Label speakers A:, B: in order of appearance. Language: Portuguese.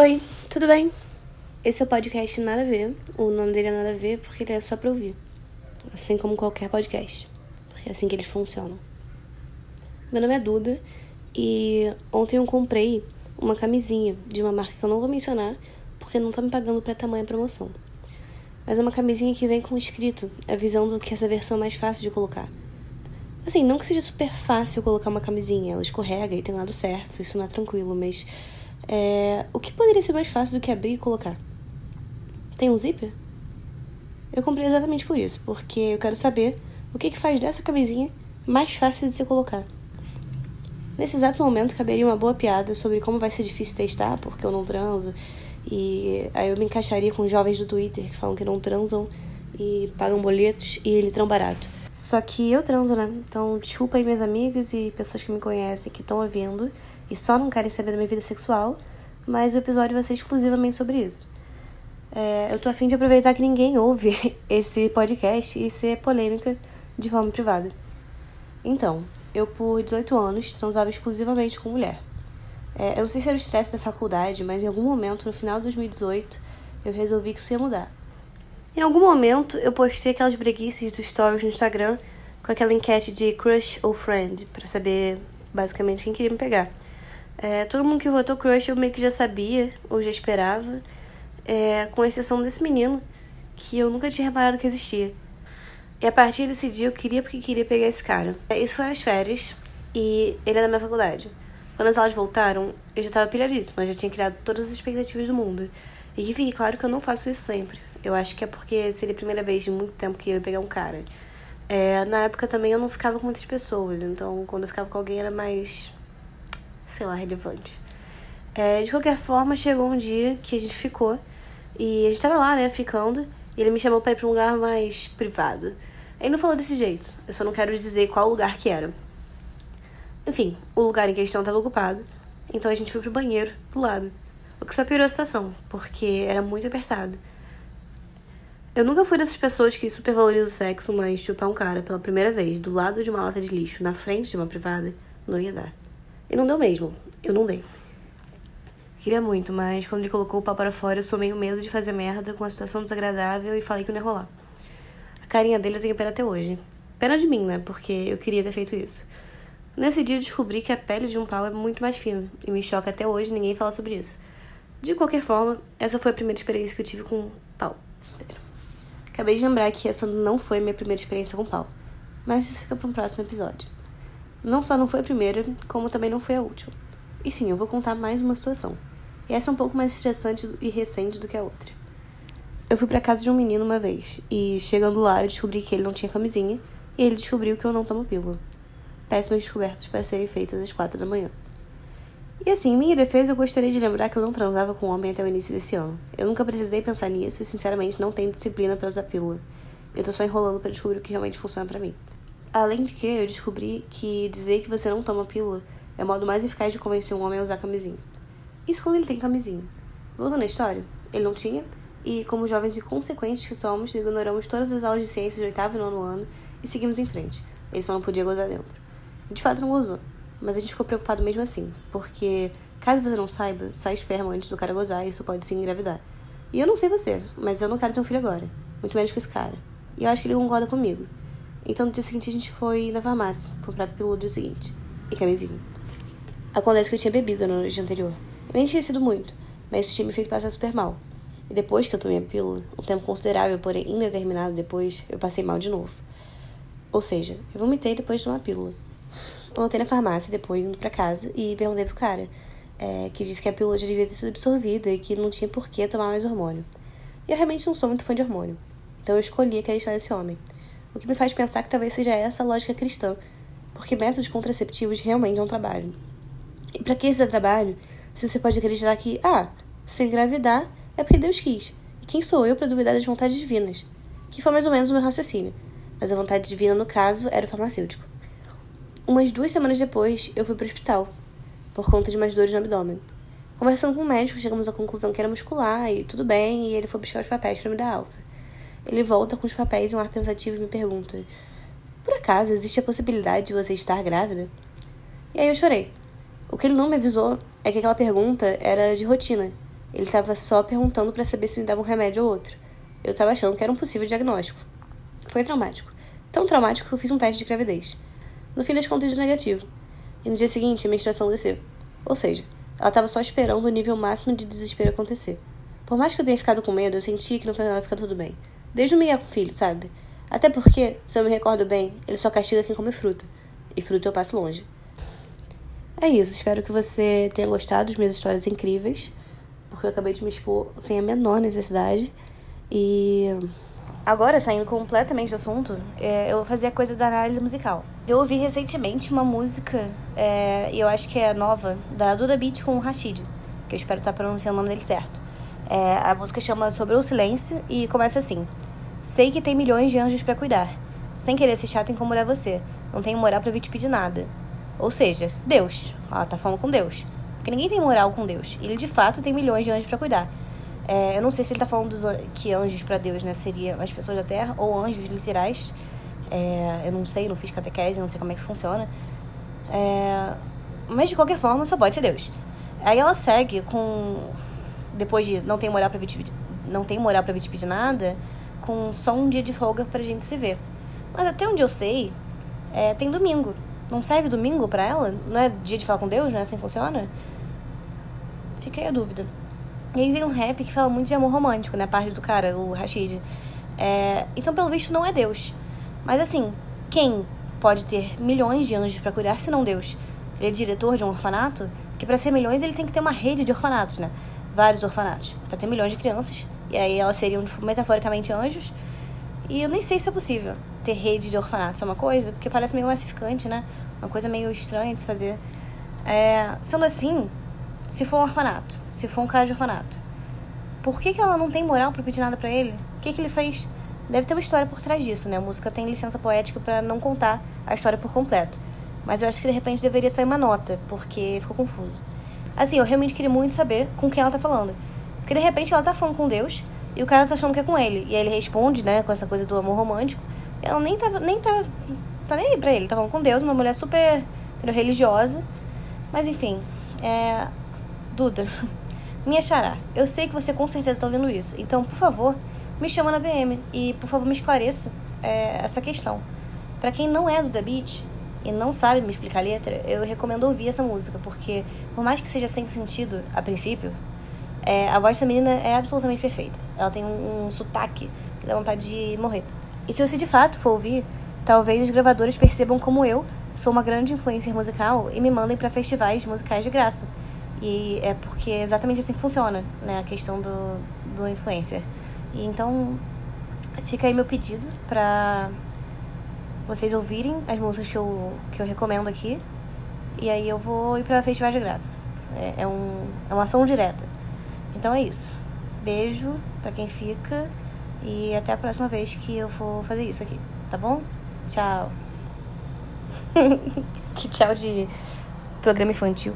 A: Oi, tudo bem? Esse é o podcast Nada a Ver. O nome dele é Nada a Ver porque ele é só pra ouvir. Assim como qualquer podcast. Porque é assim que eles funcionam. Meu nome é Duda e ontem eu comprei uma camisinha de uma marca que eu não vou mencionar porque não tá me pagando pra tamanha promoção. Mas é uma camisinha que vem com escrito, avisando que essa versão é mais fácil de colocar. Assim, não que seja super fácil colocar uma camisinha, ela escorrega e tem lado certo, isso não é tranquilo, mas é, o que poderia ser mais fácil do que abrir e colocar? Tem um zíper? Eu comprei exatamente por isso, porque eu quero saber o que, que faz dessa camisinha mais fácil de se colocar. Nesse exato momento caberia uma boa piada sobre como vai ser difícil testar, porque eu não transo, e aí eu me encaixaria com jovens do Twitter que falam que não transam e pagam boletos e ele tão barato. Só que eu transo, né? Então, desculpa aí minhas amigas e pessoas que me conhecem que estão ouvindo e só não querem saber da minha vida sexual, mas o episódio vai ser exclusivamente sobre isso. É, eu tô afim de aproveitar que ninguém ouve esse podcast e ser polêmica de forma privada. Então, eu por 18 anos transava exclusivamente com mulher. É, eu não sei se era o estresse da faculdade, mas em algum momento, no final de 2018, eu resolvi que isso ia mudar. Em algum momento, eu postei aquelas breguices do stories no Instagram com aquela enquete de crush ou friend, para saber basicamente quem queria me pegar. É, todo mundo que votou crush eu meio que já sabia, ou já esperava, é, com exceção desse menino, que eu nunca tinha reparado que existia. E a partir desse dia eu queria porque queria pegar esse cara. É, isso foi as férias, e ele é da minha faculdade. Quando as aulas voltaram, eu já tava pilhadíssima, já tinha criado todas as expectativas do mundo. E fique claro que eu não faço isso sempre. Eu acho que é porque seria a primeira vez de muito tempo que eu ia pegar um cara. É, na época também eu não ficava com muitas pessoas, então quando eu ficava com alguém era mais, sei lá, relevante. É, de qualquer forma, chegou um dia que a gente ficou e a gente tava lá, né, ficando, e ele me chamou pra ir pra um lugar mais privado. Ele não falou desse jeito, eu só não quero dizer qual lugar que era. Enfim, o lugar em questão estava ocupado, então a gente foi pro banheiro do lado. O que só piorou a situação, porque era muito apertado. Eu nunca fui dessas pessoas que supervalorizam o sexo, mas chupar um cara pela primeira vez do lado de uma lata de lixo, na frente de uma privada, não ia dar. E não deu mesmo. Eu não dei. Queria muito, mas quando ele colocou o pau para fora, eu sou meio medo de fazer merda com a situação desagradável e falei que não ia rolar. A carinha dele eu tenho pena até hoje. Pena de mim, né? Porque eu queria ter feito isso. Nesse dia eu descobri que a pele de um pau é muito mais fina e me choca até hoje ninguém fala sobre isso. De qualquer forma, essa foi a primeira experiência que eu tive com pau. Acabei de lembrar que essa não foi a minha primeira experiência com pau, mas isso fica para um próximo episódio. Não só não foi a primeira, como também não foi a última. E sim, eu vou contar mais uma situação. E essa é um pouco mais estressante e recente do que a outra. Eu fui para casa de um menino uma vez, e chegando lá eu descobri que ele não tinha camisinha, e ele descobriu que eu não tomo pílula. Péssimas descobertas para serem feitas às quatro da manhã. E assim, em minha defesa, eu gostaria de lembrar que eu não transava com homem até o início desse ano. Eu nunca precisei pensar nisso e, sinceramente, não tenho disciplina para usar pílula. Eu tô só enrolando para descobrir o que realmente funciona para mim. Além de que, eu descobri que dizer que você não toma pílula é o modo mais eficaz de convencer um homem a usar camisinha. Isso quando ele tem camisinha. Voltando à história, ele não tinha, e como jovens inconsequentes que somos, ignoramos todas as aulas de ciências do oitavo e nono ano e seguimos em frente. Ele só não podia gozar dentro. De fato, não gozou. Mas a gente ficou preocupado mesmo assim, porque, caso você não saiba, sai esperma antes do cara gozar e isso pode se engravidar. E eu não sei você, mas eu não quero ter um filho agora. Muito menos com esse cara. E eu acho que ele concorda comigo. Então no dia seguinte a gente foi na farmácia comprar pílula do seguinte. E camisinha. Acontece que eu tinha bebido no noite anterior. Eu nem tinha sido muito, mas isso tinha me feito passar super mal. E depois que eu tomei a pílula, um tempo considerável, porém indeterminado depois, eu passei mal de novo. Ou seja, eu vomitei depois de tomar a pílula. Voltei na farmácia depois, indo pra casa, e perguntei pro cara, é, que disse que a pílula já devia ter sido absorvida e que não tinha por que tomar mais hormônio. E eu realmente não sou muito fã de hormônio. Então eu escolhi acreditar nesse homem. O que me faz pensar que talvez seja essa a lógica cristã, porque métodos contraceptivos realmente não trabalham. E para que esse trabalho, se você pode acreditar que, ah, se engravidar é porque Deus quis. E quem sou eu para duvidar das vontades divinas? Que foi mais ou menos o meu raciocínio. Mas a vontade divina, no caso, era o farmacêutico. Umas duas semanas depois, eu fui pro hospital, por conta de umas dores no abdômen. Conversando com o médico, chegamos à conclusão que era muscular e tudo bem, e ele foi buscar os papéis para me dar alta. Ele volta com os papéis e um ar pensativo e me pergunta: Por acaso existe a possibilidade de você estar grávida? E aí eu chorei. O que ele não me avisou é que aquela pergunta era de rotina, Ele tava só perguntando para saber se me dava um remédio ou outro. Eu tava achando que era um possível diagnóstico. Foi traumático. Tão traumático que eu fiz um teste de gravidez. No fim das contas, deu negativo. E no dia seguinte, a menstruação desceu. Ou seja, ela tava só esperando o nível máximo de desespero acontecer. Por mais que eu tenha ficado com medo, eu senti que no final ia ficar tudo bem. Desde o Miguel com filho, sabe? Até porque, se eu me recordo bem, ele só castiga quem come fruta. E fruta eu passo longe. É isso, espero que você tenha gostado das minhas histórias incríveis, porque eu acabei de me expor sem a menor necessidade. E agora, saindo completamente do assunto, é, eu vou fazer a coisa da análise musical. Eu ouvi recentemente uma música, é, e eu acho que é nova, da Duda Beat com o Rashid, que eu espero estar pronunciando o nome dele certo. É, a música chama Sobre o Silêncio e começa assim: Sei que tem milhões de anjos para cuidar, sem querer ser chato incomodar você. Não tenho moral para vir te pedir nada. Ou seja, Deus. Ela tá falando com Deus. Porque ninguém tem moral com Deus. Ele de fato tem milhões de anjos para cuidar. É, eu não sei se ele tá falando dos, que anjos para Deus, né? Seria as pessoas da terra ou anjos literais. É, eu não sei, não fiz catequese, não sei como é que isso funciona. É, mas de qualquer forma, só pode ser Deus. Aí ela segue com. Depois de não tem moral pra pedir, não tem moral pra te pedir nada, com só um dia de folga pra gente se ver. Mas até onde eu sei, é, tem domingo. Não serve domingo para ela? Não é dia de falar com Deus? Não é assim que funciona? Fiquei a dúvida. E aí vem um rap que fala muito de amor romântico, né? Parte do cara, o Rashid. É, então, pelo visto, não é Deus. Mas assim, quem pode ter milhões de anjos para cuidar se não Deus? Ele é diretor de um orfanato? Que para ser milhões ele tem que ter uma rede de orfanatos, né? Vários orfanatos. para ter milhões de crianças. E aí elas seriam, tipo, metaforicamente anjos. E eu nem sei se é possível ter rede de orfanatos. É uma coisa, porque parece meio massificante, né? Uma coisa meio estranha de se fazer. É, sendo assim, se for um orfanato, se for um cara de orfanato, por que, que ela não tem moral para pedir nada para ele? O que, que ele fez? Deve ter uma história por trás disso, né? A música tem licença poética para não contar a história por completo. Mas eu acho que de repente deveria sair uma nota, porque ficou confuso. Assim, eu realmente queria muito saber com quem ela tá falando. Porque de repente ela tá falando com Deus e o cara tá achando que é com ele. E aí ele responde, né, com essa coisa do amor romântico. Ela nem tava, nem tava tá nem aí pra ele. Tá falando com Deus, uma mulher super entendeu, religiosa. Mas enfim, é. Duda, minha xará, eu sei que você com certeza tá ouvindo isso. Então, por favor, me chama na DM e, por favor, me esclareça é, essa questão. Para quem não é do The Beat e não sabe me explicar a letra, eu recomendo ouvir essa música, porque, por mais que seja sem sentido a princípio, é, a voz dessa menina é absolutamente perfeita. Ela tem um, um sotaque que dá vontade de morrer. E se você de fato for ouvir, Talvez os gravadores percebam como eu sou uma grande influencer musical e me mandem para festivais musicais de graça. E é porque é exatamente assim que funciona, né, a questão do, do influencer. E então fica aí meu pedido para vocês ouvirem as músicas que eu, que eu recomendo aqui. E aí eu vou ir para festivais de graça. É, é, um, é uma ação direta. Então é isso. Beijo para quem fica e até a próxima vez que eu for fazer isso aqui, tá bom? Tchau. que tchau de programa infantil.